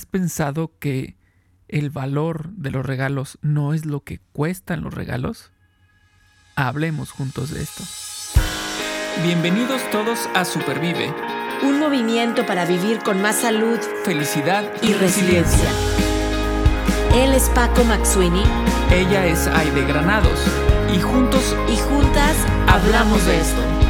¿Has pensado que el valor de los regalos no es lo que cuestan los regalos? Hablemos juntos de esto. Bienvenidos todos a Supervive. Un movimiento para vivir con más salud, felicidad y, resiliencia. Él es Paco Maxuini. Ella es Aide Granados. Y juntos y juntas hablamos de esto.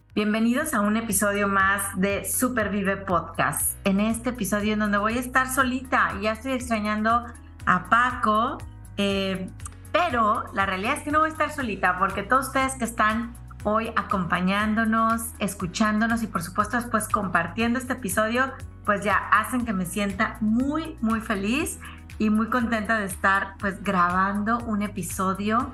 Bienvenidos a un episodio más de Supervive Podcast. En este episodio en donde voy a estar solita, ya estoy extrañando a Paco, eh, pero la realidad es que no voy a estar solita porque todos ustedes que están hoy acompañándonos, escuchándonos y por supuesto después compartiendo este episodio, pues ya hacen que me sienta muy, muy feliz y muy contenta de estar pues grabando un episodio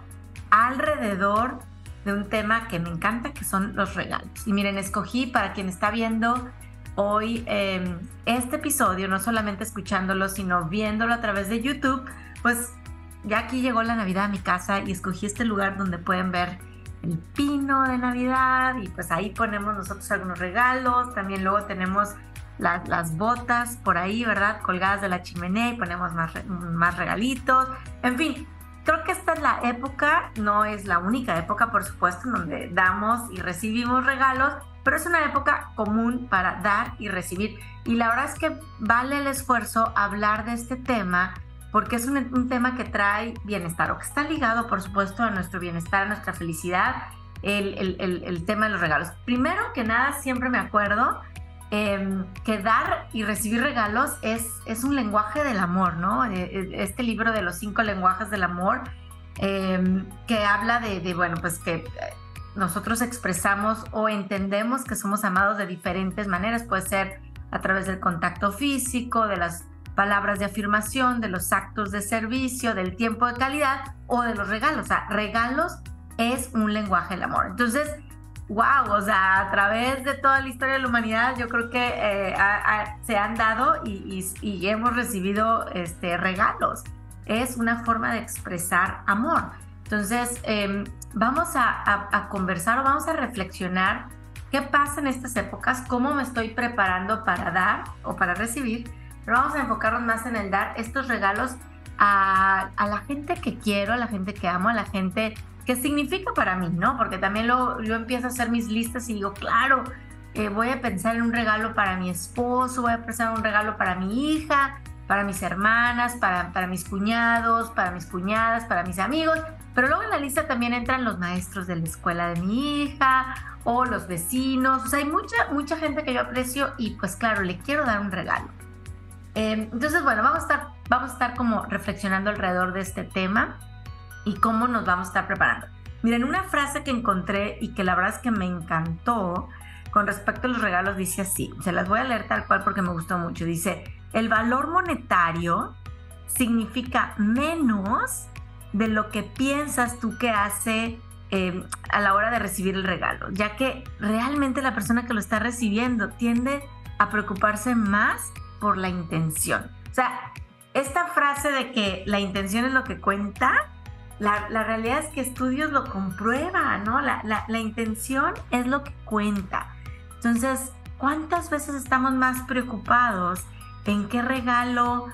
alrededor de un tema que me encanta, que son los regalos. Y miren, escogí para quien está viendo hoy em, este episodio, no solamente escuchándolo, sino viéndolo a través de YouTube, pues ya aquí llegó la Navidad a mi casa y escogí este lugar donde pueden ver el pino de Navidad y pues ahí ponemos nosotros algunos regalos, también luego tenemos las botas por ahí, ¿verdad? Colgadas de la chimenea y ponemos más, más regalitos, en fin, creo que esta es la época, no es la única época, por supuesto, en donde damos y recibimos regalos, pero es una época común para dar y recibir. Y la verdad es que vale el esfuerzo hablar de este tema porque es un, tema que trae bienestar o que está ligado, por supuesto, a nuestro bienestar, a nuestra felicidad, el, el tema de los regalos. Primero que nada, siempre me acuerdo eh, que dar y recibir regalos es, es un lenguaje del amor, ¿no? Eh, eh, este libro de los cinco lenguajes del amor, em, que habla de, de, bueno, pues que nosotros expresamos o entendemos que somos amados de diferentes maneras, puede ser a través del contacto físico, de las palabras de afirmación, de los actos de servicio, del tiempo de calidad o de los regalos. O sea, regalos es un lenguaje del amor. Entonces, wow, o sea, a través de toda la historia de la humanidad, yo creo que eh, se han dado y, hemos recibido este, regalos. Es una forma de expresar amor. Entonces, em, vamos a, conversar o vamos a reflexionar qué pasa en estas épocas, cómo me estoy preparando para dar o para recibir, pero vamos a enfocarnos más en el dar estos regalos a, a la gente que quiero, a la gente que amo, a la gente qué significa para mí, ¿no? Porque también lo, yo empiezo a hacer mis listas y digo, claro, eh, voy a pensar en un regalo para mi esposo, voy a pensar en un regalo para mi hija, para mis hermanas, para, para mis cuñados, para mis cuñadas, para mis amigos, pero luego en la lista también entran los maestros de la escuela de mi hija o los vecinos, o sea, hay mucha, mucha gente que yo aprecio y pues claro, le quiero dar un regalo. Eh, entonces, bueno, vamos a, estar, vamos a estar como reflexionando alrededor de este tema y cómo nos vamos a estar preparando. Miren, una frase que encontré y que la verdad es que me encantó con respecto a los regalos dice así, se las voy a leer tal cual porque me gustó mucho, dice, el valor monetario significa menos de lo que piensas tú que hace eh, a la hora de recibir el regalo, ya que realmente la persona que lo está recibiendo tiende a preocuparse más por la intención. O sea, esta frase de que la intención es lo que cuenta, la, realidad es que estudios lo comprueban, ¿no? La, intención es lo que cuenta. Entonces, ¿cuántas veces estamos más preocupados en qué regalo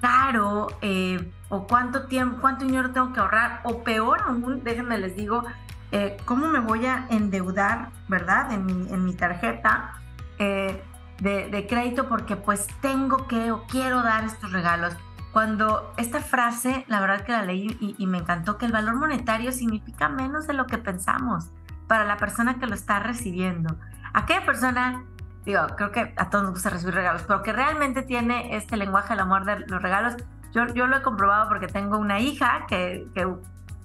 caro eh, o cuánto tiempo, cuánto dinero tengo que ahorrar? O peor aún, déjenme les digo, eh, ¿cómo me voy a endeudar, verdad? En mi, tarjeta. Eh, de, de, crédito porque pues tengo que o quiero dar estos regalos cuando esta frase, la verdad que la leí y, me encantó, que el valor monetario significa menos de lo que pensamos para la persona que lo está recibiendo. Aquella persona, digo, creo que a todos nos gusta recibir regalos, pero que realmente tiene este lenguaje del amor de los regalos, yo, yo lo he comprobado porque tengo una hija que, que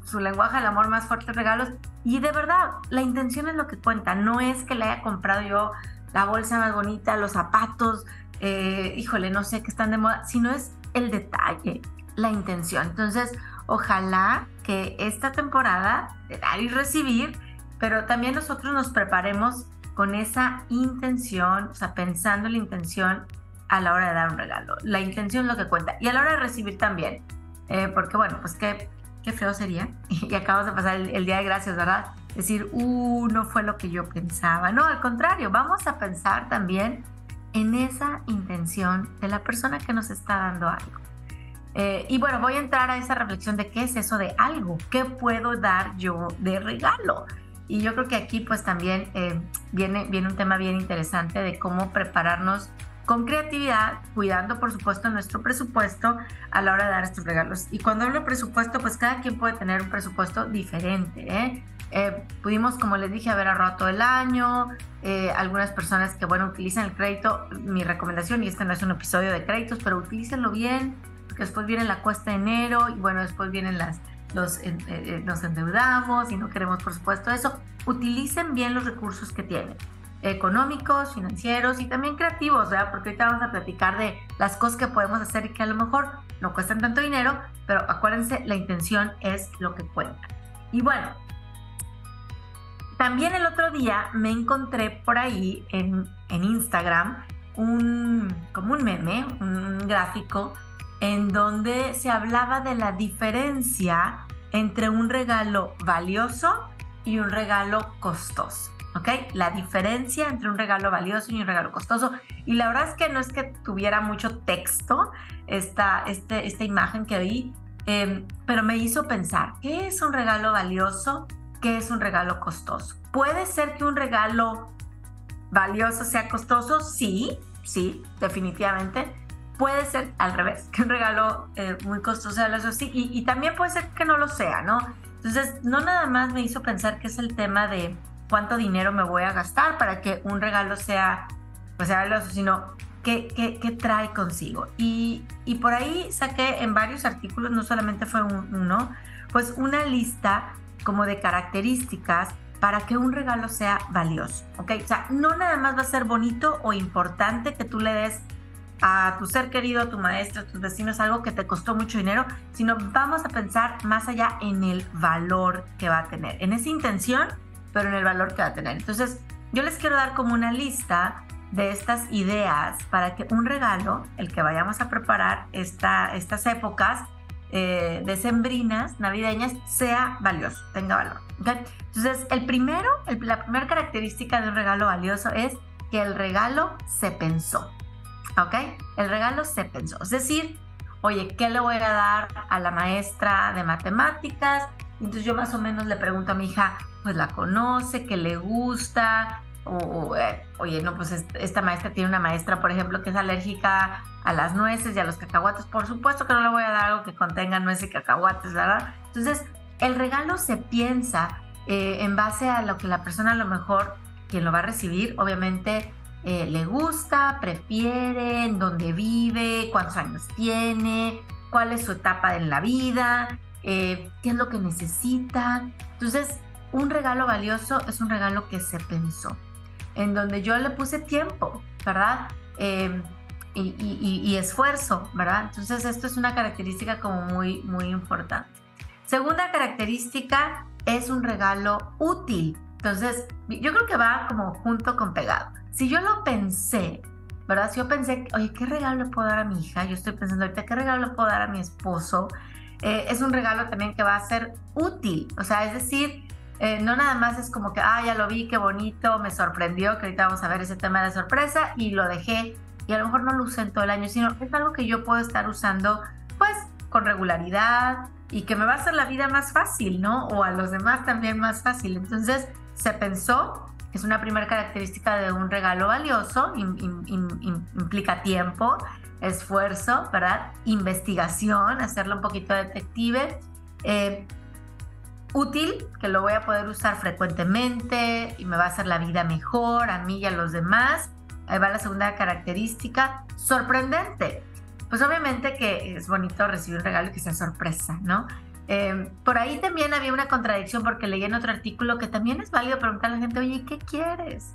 su lenguaje del amor más fuerte es regalos y de verdad, la intención es lo que cuenta, no es que le haya comprado yo la bolsa más bonita, los zapatos, eh, híjole, no sé qué están de moda, sino es el detalle, la intención. Entonces, ojalá que esta temporada de dar y recibir, pero también nosotros nos preparemos con esa intención, o sea, pensando en la intención a la hora de dar un regalo. La intención es lo que cuenta. Y a la hora de recibir también. Eh, porque bueno, pues qué, qué feo sería. Y acabamos de pasar el, día de gracias, ¿verdad? Decir, uh, no fue lo que yo pensaba. No, al contrario, vamos a pensar también en esa intención de la persona que nos está dando algo. Eh, y bueno, voy a entrar a esa reflexión de qué es eso de algo, qué puedo dar yo de regalo. Y yo creo que aquí pues también eh, viene, viene un tema bien interesante de cómo prepararnos con creatividad, cuidando por supuesto nuestro presupuesto a la hora de dar estos regalos. Y cuando hablo de presupuesto, pues cada quien puede tener un presupuesto diferente. ¿eh? Eh, pudimos, como les dije, haber ahorrado todo el año. Eh, algunas personas que, bueno, utilizan el crédito, mi recomendación, y este no es un episodio de créditos, pero utilícenlo bien, porque después viene la cuesta de enero y bueno, después vienen las, los, nos endeudamos y no queremos, por supuesto, eso. Utilicen bien los recursos que tienen económicos, financieros y también creativos, ¿verdad? Porque ahorita vamos a platicar de las cosas que podemos hacer y que a lo mejor no cuestan tanto dinero, pero acuérdense, la intención es lo que cuenta. Y bueno, también el otro día me encontré por ahí en, Instagram un, como un meme, un gráfico, en donde se hablaba de la diferencia entre un regalo valioso y un regalo costoso. ¿ok? La diferencia entre un regalo valioso y un regalo costoso. Y la verdad es que no es que tuviera mucho texto esta, este, esta imagen que vi, em, pero me hizo pensar, ¿qué es un regalo valioso? ¿Qué es un regalo costoso? ¿Puede ser que un regalo valioso sea costoso? Sí, sí, definitivamente. Puede ser al revés, que un regalo eh, muy costoso sea valioso, sí, y, y también puede ser que no lo sea, ¿no? Entonces, no nada más me hizo pensar que es el tema de cuánto dinero me voy a gastar para que un regalo sea, pues sea valioso, sino qué, qué, qué trae consigo. Y, y, por ahí saqué en varios artículos, no solamente fue uno, pues una lista como de características para que un regalo sea valioso, ¿ok? O sea, no nada más va a ser bonito o importante que tú le des a tu ser querido, a tu maestro, a tus vecinos algo que te costó mucho dinero, sino vamos a pensar más allá en el valor que va a tener, en esa intención pero en el valor que va a tener. Entonces, yo les quiero dar como una lista de estas ideas para que un regalo, el que vayamos a preparar esta, estas épocas eh, decembrinas, navideñas, sea valioso, tenga valor. Entonces, el primero, la primera característica de un regalo valioso es que el regalo se pensó. ¿Ok? El regalo se pensó. Es decir, oye, ¿qué le voy a dar a la maestra de matemáticas? Entonces yo más o menos le pregunto a mi hija, pues la conoce, que le gusta, o, eh, oye, no, pues esta maestra tiene una maestra, por ejemplo, que es alérgica a las nueces y a los cacahuates, por supuesto que no le voy a dar algo que contenga nueces y cacahuates, ¿verdad? Entonces, el regalo se piensa eh, en base a lo que la persona a lo mejor, quien lo va a recibir, obviamente eh, le gusta, prefiere, en dónde vive, cuántos años tiene, cuál es su etapa en la vida, qué es lo que necesita. Entonces, un regalo valioso es un regalo que se pensó, en donde yo le puse tiempo, ¿verdad? Em, y, esfuerzo, ¿verdad? Entonces esto es una característica como muy, muy importante. Segunda característica es un regalo útil. Entonces, yo creo que va como junto con pegado. Si yo lo pensé, ¿verdad? Si yo pensé, oye, ¿qué regalo le puedo dar a mi hija? Yo estoy pensando ahorita, ¿qué regalo le puedo dar a mi esposo? Eh, es un regalo también que va a ser útil. O sea, es decir, eh, no nada más es como que, ah, ya lo vi, qué bonito, me sorprendió, que ahorita vamos a ver ese tema de sorpresa y lo dejé y a lo mejor no lo usé en todo el año, sino es algo que yo puedo estar usando pues con regularidad y que me va a hacer la vida más fácil, ¿no? O a los demás también más fácil. Entonces se pensó, es una primera característica de un regalo valioso, implica tiempo, esfuerzo, ¿verdad? Investigación, hacerlo un poquito detective. Eh, útil, que lo voy a poder usar frecuentemente y me va a hacer la vida mejor a mí y a los demás. Ahí va la segunda característica, sorprendente. Pues obviamente que es bonito recibir un regalo que sea sorpresa, ¿no? Em, por ahí también había una contradicción porque leí en otro artículo que también es válido preguntar a la gente, oye, ¿qué quieres?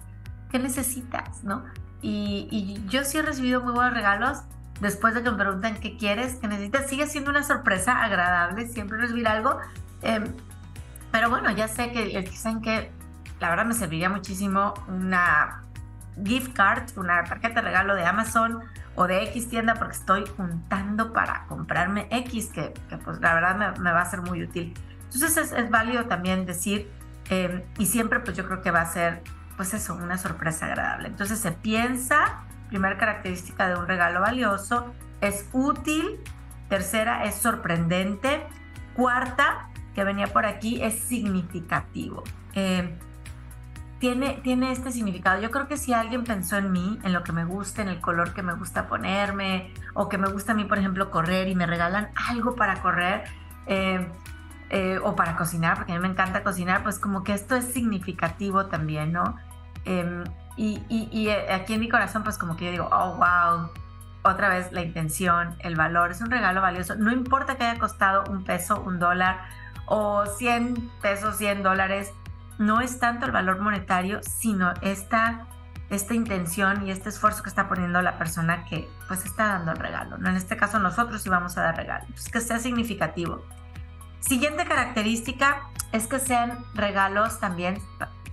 ¿Qué necesitas? ¿No? y, yo sí he recibido muy buenos regalos después de que me preguntan qué quieres, qué necesitas. Sigue siendo una sorpresa agradable siempre recibir algo. Em, pero bueno, ya sé que dicen que la verdad me serviría muchísimo una gift card, una tarjeta de regalo de Amazon o de X tienda porque estoy juntando para comprarme X, que, pues la verdad me, va a ser muy útil. Entonces es, válido también decir, em, y siempre pues yo creo que va a ser, pues eso, una sorpresa agradable. Entonces se piensa, primera característica de un regalo valioso, es útil, tercera es sorprendente, cuarta, que venía por aquí, es significativo. Em, tiene, tiene este significado. Yo creo que si alguien pensó en mí, en lo que me gusta, en el color que me gusta ponerme, o que me gusta a mí, por ejemplo, correr y me regalan algo para correr, eh, eh, o para cocinar, porque a mí me encanta cocinar, pues como que esto es significativo también, ¿no? Em, y, y, eh, aquí en mi corazón, pues como que yo digo, oh, wow, otra vez la intención, el valor, es un regalo valioso. No importa que haya costado un peso, un dólar, o 100 pesos, 100 dólares, no es tanto el valor monetario, sino esta, esta intención y este esfuerzo que está poniendo la persona que pues está dando el regalo. ¿no? En este caso nosotros sí vamos a dar regalo, pues, que sea significativo. Siguiente característica es que sean regalos también,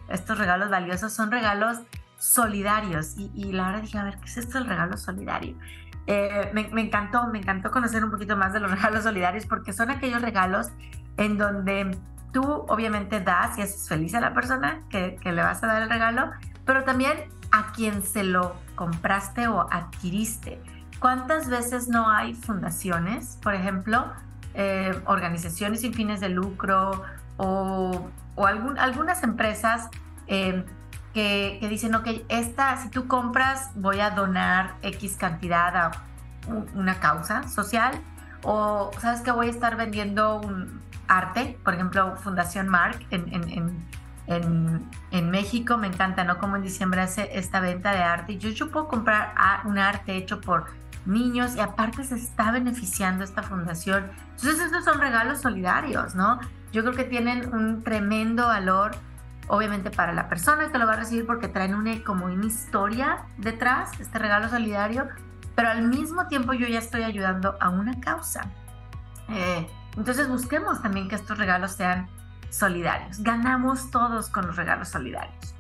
estos regalos valiosos son regalos solidarios. Y, la verdad dije, a ver, ¿qué es esto del regalo solidario? Eh, me, me, encantó, me encantó conocer un poquito más de los regalos solidarios porque son aquellos regalos en donde tú obviamente das y haces feliz a la persona que, le vas a dar el regalo, pero también a quien se lo compraste o adquiriste. ¿Cuántas veces no hay fundaciones, por ejemplo, eh, organizaciones sin fines de lucro o, algunas empresas eh, que, que, dicen, ok, esta, si tú compras, voy a donar X cantidad a una causa social o sabes que voy a estar vendiendo un, arte, por ejemplo, Fundación Mark en, en, en, en, México, me encanta, ¿no? Como en diciembre hace esta venta de arte. Yo, yo puedo comprar un arte hecho por niños y aparte se está beneficiando esta fundación. Entonces, estos son regalos solidarios, ¿no? Yo creo que tienen un tremendo valor, obviamente para la persona que lo va a recibir porque traen una, como una historia detrás, este regalo solidario, pero al mismo tiempo yo ya estoy ayudando a una causa. Eh, entonces busquemos también que estos regalos sean solidarios. Ganamos todos con los regalos solidarios.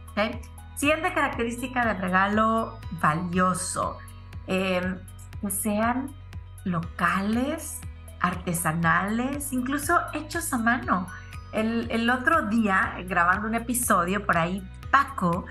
Siguiente característica del regalo valioso. Em, que sean locales, artesanales, incluso hechos a mano. El, otro día, grabando un episodio, por ahí Paco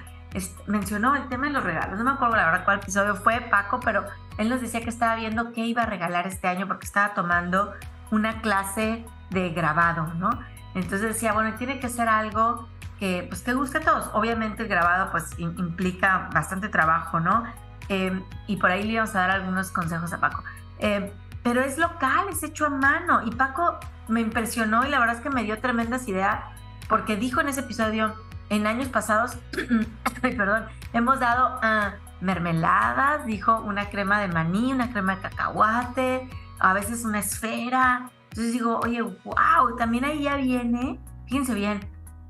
mencionó el tema de los regalos. No me acuerdo la verdad cuál episodio fue Paco, pero él nos decía que estaba viendo qué iba a regalar este año porque estaba tomando una clase de grabado, ¿no? Entonces decía, bueno, tiene que ser algo que, pues, que guste a todos. Obviamente el grabado, pues, implica bastante trabajo, ¿no? Em, y por ahí le íbamos a dar algunos consejos a Paco. Em, pero es local, es hecho a mano. Y Paco me impresionó y la verdad es que me dio tremendas ideas porque dijo en ese episodio, en años pasados, perdón, hemos dado uh, mermeladas, dijo una crema de maní, una crema de cacahuate, a veces una esfera. Entonces digo, oye, wow, también ahí ya viene, fíjense bien,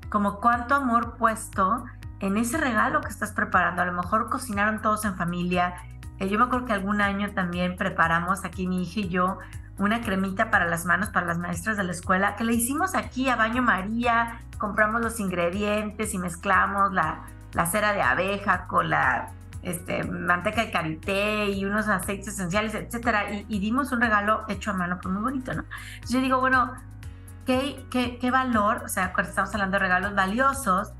como cuánto amor puesto en ese regalo que estás preparando. A lo mejor cocinaron todos en familia. Eh, yo me acuerdo que algún año también preparamos aquí mi hija y yo una cremita para las manos para las maestras de la escuela que le hicimos aquí a baño María. Compramos los ingredientes y mezclamos la, la cera de abeja con la este, manteca de karité y unos aceites esenciales, etcétera, y, dimos un regalo hecho a mano, pues muy bonito, ¿no? Entonces yo digo, bueno, ¿qué, qué, qué valor, o sea, cuando estamos hablando de regalos valiosos,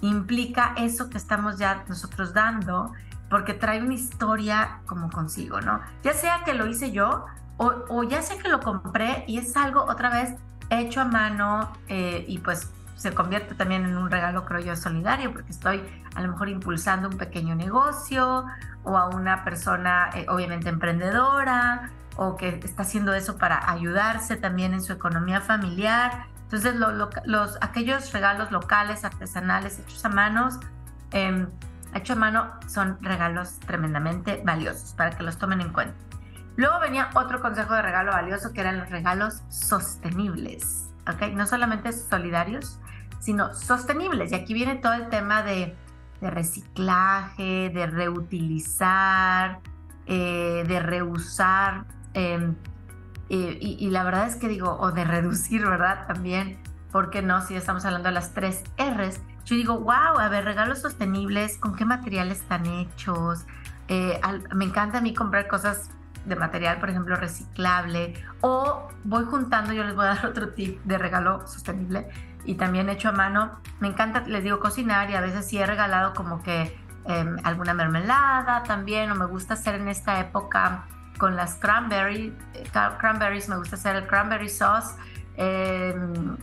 implica eso que estamos ya nosotros dando, porque trae una historia como consigo, ¿no? Ya sea que lo hice yo o, o ya sea que lo compré y es algo otra vez hecho a mano eh, y pues se convierte también en un regalo, creo yo, solidario, porque estoy a lo mejor impulsando un pequeño negocio o a una persona eh, obviamente emprendedora o que está haciendo eso para ayudarse también en su economía familiar. Entonces, los, aquellos regalos locales, artesanales, hechos a manos, eh, hecho a mano, son regalos tremendamente valiosos para que los tomen en cuenta. Luego venía otro consejo de regalo valioso que eran los regalos sostenibles. ¿okay? No solamente solidarios, sino sostenibles. Y aquí viene todo el tema de reciclaje, de reutilizar, eh, de reusar. Em, y, la verdad es que digo, o de reducir, ¿verdad? También, ¿por qué no? Si estamos hablando de las tres R's. Yo digo, wow, a ver, regalos sostenibles, ¿con qué materiales están hechos? Eh, me encanta a mí comprar cosas de material, por ejemplo, reciclable, o voy juntando, yo les voy a dar otro tip de regalo sostenible y también hecho a mano. Me encanta, les digo, cocinar y a veces sí he regalado como que em, alguna mermelada también, o me gusta hacer en esta época con las cranberry, eh, cranberries, me gusta hacer el cranberry sauce, em,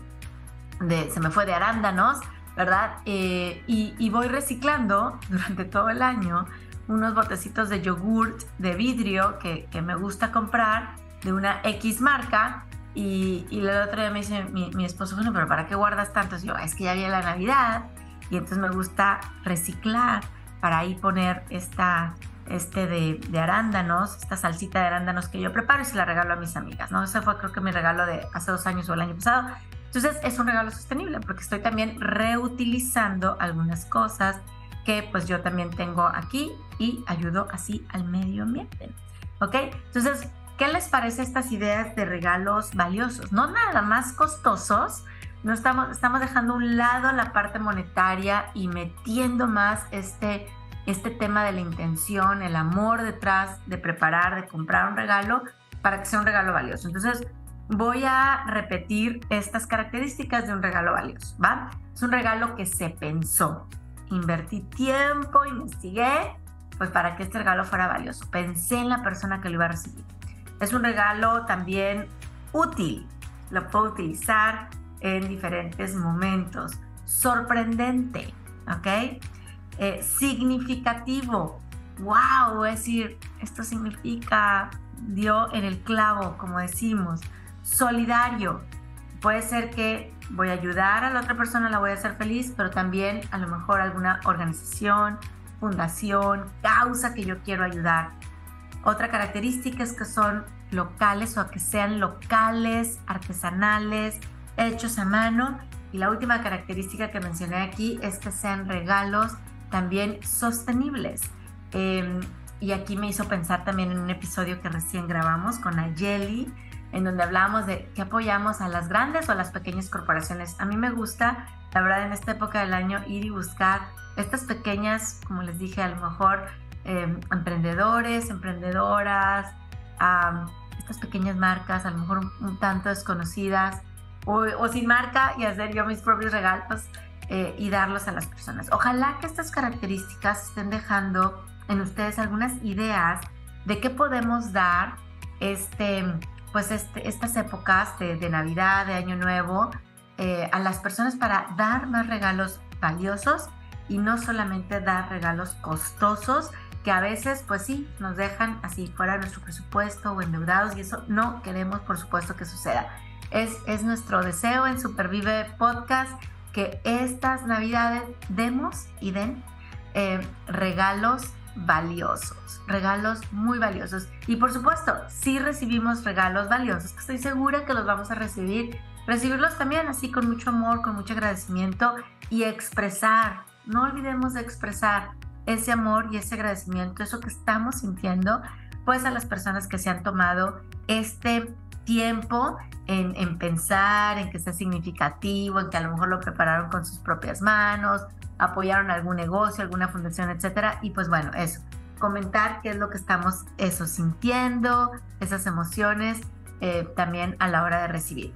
se me fue de arándanos, ¿verdad? Eh, y, y voy reciclando durante todo el año unos botecitos de yogurt de vidrio que, que me gusta comprar de una X marca. Y, y el otro día me dice mi, mi, esposo, bueno, pero ¿para qué guardas tantos? Yo, es que ya viene la Navidad y entonces me gusta reciclar para ahí poner esta, este de, de, arándanos, esta salsita de arándanos que yo preparo y se la regalo a mis amigas, ¿no? Ese fue creo que mi regalo de hace dos años o el año pasado. Entonces es un regalo sostenible porque estoy también reutilizando algunas cosas que pues yo también tengo aquí y ayudo así al medio ambiente. ¿Ok? Entonces, ¿qué les parece estas ideas de regalos valiosos? No nada más costosos, no estamos, estamos dejando a un lado la parte monetaria y metiendo más este, este tema de la intención, el amor detrás de preparar, de comprar un regalo para que sea un regalo valioso. Entonces, voy a repetir estas características de un regalo valioso, ¿va? Es un regalo que se pensó, invertí tiempo, investigué, pues para que este regalo fuera valioso. Pensé en la persona que lo iba a recibir. Es un regalo también útil, lo puedo utilizar en diferentes momentos. Sorprendente, ¿ok? Eh, significativo. ¡Wow! Es decir, esto significa dio en el clavo, como decimos. Solidario. Puede ser que voy a ayudar a la otra persona, la voy a hacer feliz, pero también a lo mejor alguna organización, fundación, causa que yo quiero ayudar. Otra característica es que son locales o que sean locales, artesanales, hechos a mano. Y la última característica que mencioné aquí es que sean regalos también sostenibles. Em, y aquí me hizo pensar también en un episodio que recién grabamos con Ayeli, en donde hablábamos de que apoyamos a las grandes o a las pequeñas corporaciones. A mí me gusta, la verdad, en esta época del año ir y buscar estas pequeñas, como les dije, a lo mejor em, emprendedores, emprendedoras, estas pequeñas marcas, a lo mejor un, tanto desconocidas, o, sin marca y hacer yo mis propios regalos eh, y darlos a las personas. Ojalá que estas características estén dejando en ustedes algunas ideas de qué podemos dar este pues este, estas épocas de, Navidad, de Año Nuevo, eh, a las personas para dar más regalos valiosos y no solamente dar regalos costosos que a veces pues sí nos dejan así fuera de nuestro presupuesto o endeudados y eso no queremos por supuesto que suceda. Es, es nuestro deseo en Supervive Podcast que estas navidades demos y den eh, regalos valiosos, regalos muy valiosos. Y por supuesto, si recibimos regalos valiosos, estoy segura que los vamos a recibir, recibirlos también así con mucho amor, con mucho agradecimiento y expresar. No olvidemos de expresar ese amor y ese agradecimiento, eso que estamos sintiendo, pues a las personas que se han tomado este tiempo en, en, pensar, en que sea significativo, en que a lo mejor lo prepararon con sus propias manos, apoyaron algún negocio, alguna fundación, etcétera. Y pues bueno, eso, comentar qué es lo que estamos eso sintiendo, esas emociones eh, también a la hora de recibir.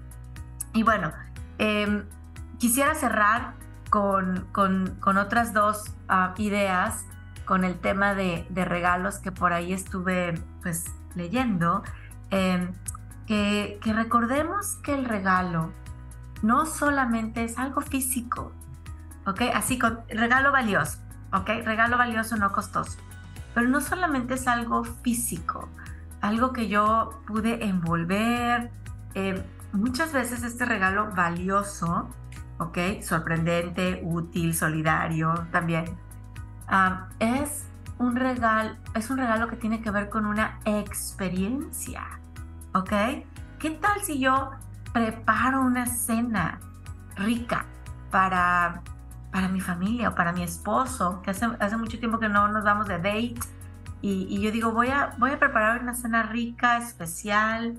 Y bueno, em, quisiera cerrar con, con, otras dos ah, ideas con el tema de, regalos que por ahí estuve pues leyendo. Em, que, recordemos que el regalo no solamente es algo físico, ¿ok? Así con regalo valioso, ¿ok? Regalo valioso, no costoso. Pero no solamente es algo físico, algo que yo pude envolver. Eh, muchas veces este regalo valioso, ¿ok? Sorprendente, útil, solidario también, es un regalo, es un regalo que tiene que ver con una experiencia, ¿ok? ¿Qué tal si yo preparo una cena rica para para mi familia o para mi esposo, que hace, hace mucho tiempo que no nos vamos de date. Y, yo digo, voy a, voy a preparar una cena rica, especial.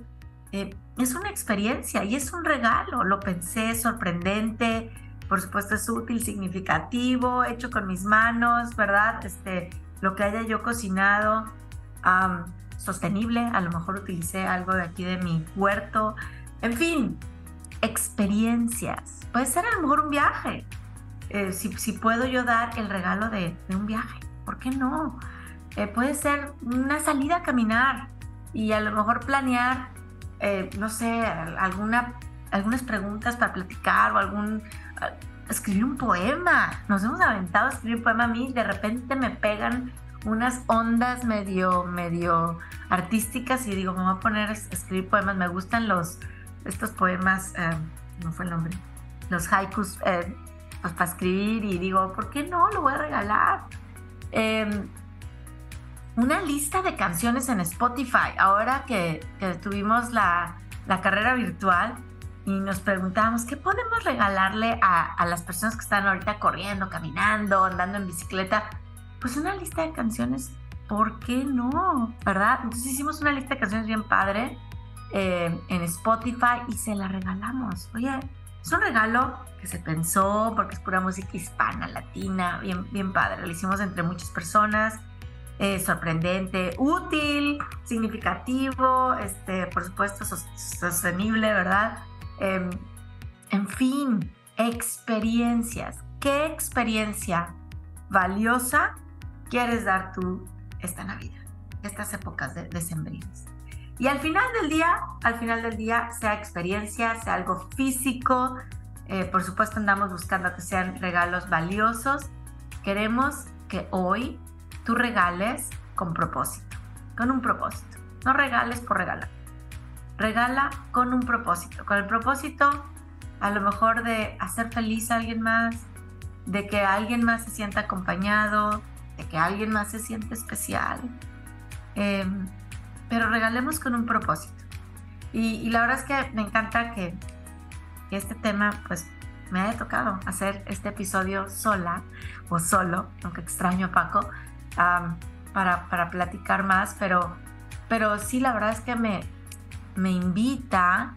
Eh, es una experiencia y es un regalo. Lo pensé, sorprendente. Por supuesto, es útil, significativo, hecho con mis manos, ¿verdad? Este, lo que haya yo cocinado, sostenible. A lo mejor utilicé algo de aquí de mi huerto. En fin, experiencias. Puede ser a lo mejor un viaje. Eh, si, puedo yo dar el regalo de, un viaje, ¿por qué no? Eh, puede ser una salida a caminar y a lo mejor planear, eh, no sé, alguna, algunas preguntas para platicar o algún... escribir un poema. Nos hemos aventado a escribir un poema a mí, de repente me pegan unas ondas medio, medio artísticas y digo, me voy a poner a escribir poemas. Me gustan los, estos poemas, no fue el nombre, los haikus pues, para escribir y digo, ¿por qué no? Lo voy a regalar. Em, una lista de canciones en Spotify. Ahora que, tuvimos la, carrera virtual y nos preguntamos, ¿qué podemos regalarle a, a, las personas que están ahorita corriendo, caminando, andando en bicicleta? Pues una lista de canciones, ¿por qué no? ¿Verdad? Entonces hicimos una lista de canciones bien padre eh, en Spotify y se la regalamos. Oye, es un regalo que se pensó porque es pura música hispana, latina, bien, bien padre. Lo hicimos entre muchas personas. Eh, sorprendente, útil, significativo, este, por supuesto sostenible, ¿verdad? Em, en fin, experiencias. ¿Qué experiencia valiosa quieres dar tú esta Navidad, estas épocas de, de Y al final del día, al final del día, sea experiencia, sea algo físico, eh, por supuesto andamos buscando que sean regalos valiosos. Queremos que hoy tú regales con propósito, con un propósito. No regales por regalar. Regala con un propósito, con el propósito a lo mejor de hacer feliz a alguien más, de que alguien más se sienta acompañado, de que alguien más se sienta especial. Em, pero regalemos con un propósito. y, la verdad es que me encanta que este tema pues me haya tocado hacer este episodio sola o solo, aunque extraño a Paco, para, para, platicar más, pero, pero sí la verdad es que me, me invita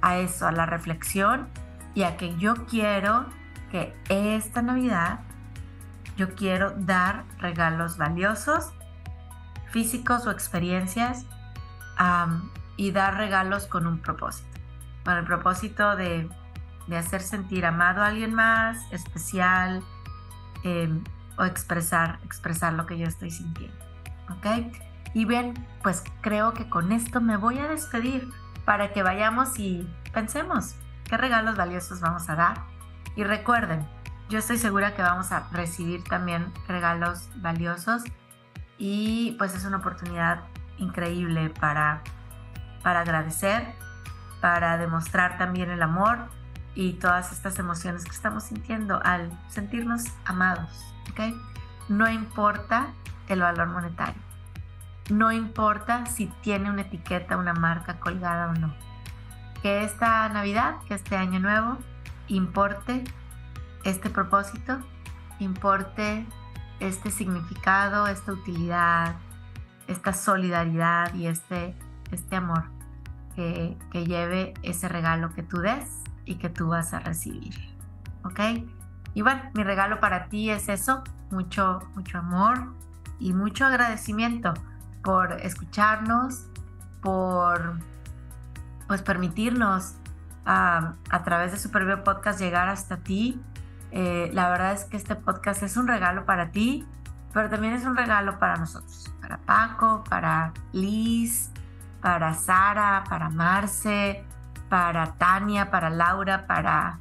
a eso, a la reflexión y a que yo quiero que esta Navidad yo quiero dar regalos valiosos, físicos o experiencias, y dar regalos con un propósito. Con el propósito de, hacer sentir amado a alguien más, especial, em, o expresar, expresar lo que yo estoy sintiendo. ¿Ok? Y bien, pues creo que con esto me voy a despedir para que vayamos y pensemos qué regalos valiosos vamos a dar. Y recuerden, yo estoy segura que vamos a recibir también regalos valiosos y pues es una oportunidad increíble para, para agradecer para demostrar también el amor y todas estas emociones que estamos sintiendo al sentirnos amados. ¿okay? No importa el valor monetario. No importa si tiene una etiqueta, una marca colgada o no. Que esta Navidad, que este año nuevo, importe este propósito, importe este significado, esta utilidad, esta solidaridad y este, este amor que, lleve ese regalo que tú des y que tú vas a recibir. ¿Ok? Y bueno, mi regalo para ti es eso, mucho, mucho amor y mucho agradecimiento por escucharnos, por pues permitirnos a través de Superbio Podcast llegar hasta ti. Eh, la verdad es que este podcast es un regalo para ti, pero también es un regalo para nosotros, para Paco, para Liz, para Sara, para Marce, para Tania, para Laura, para,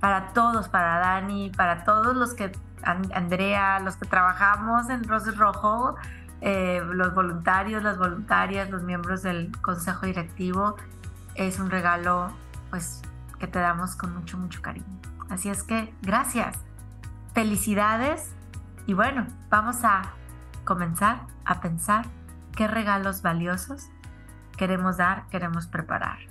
para todos, para Dani, para todos los que, Andrea, los que trabajamos en Roses Rojo, eh, los voluntarios, las voluntarias, los miembros del consejo directivo. Es un regalo, pues, que te damos con mucho, mucho cariño. Así es que, gracias. Felicidades. Y bueno, vamos a comenzar a pensar qué regalos valiosos queremos dar, queremos preparar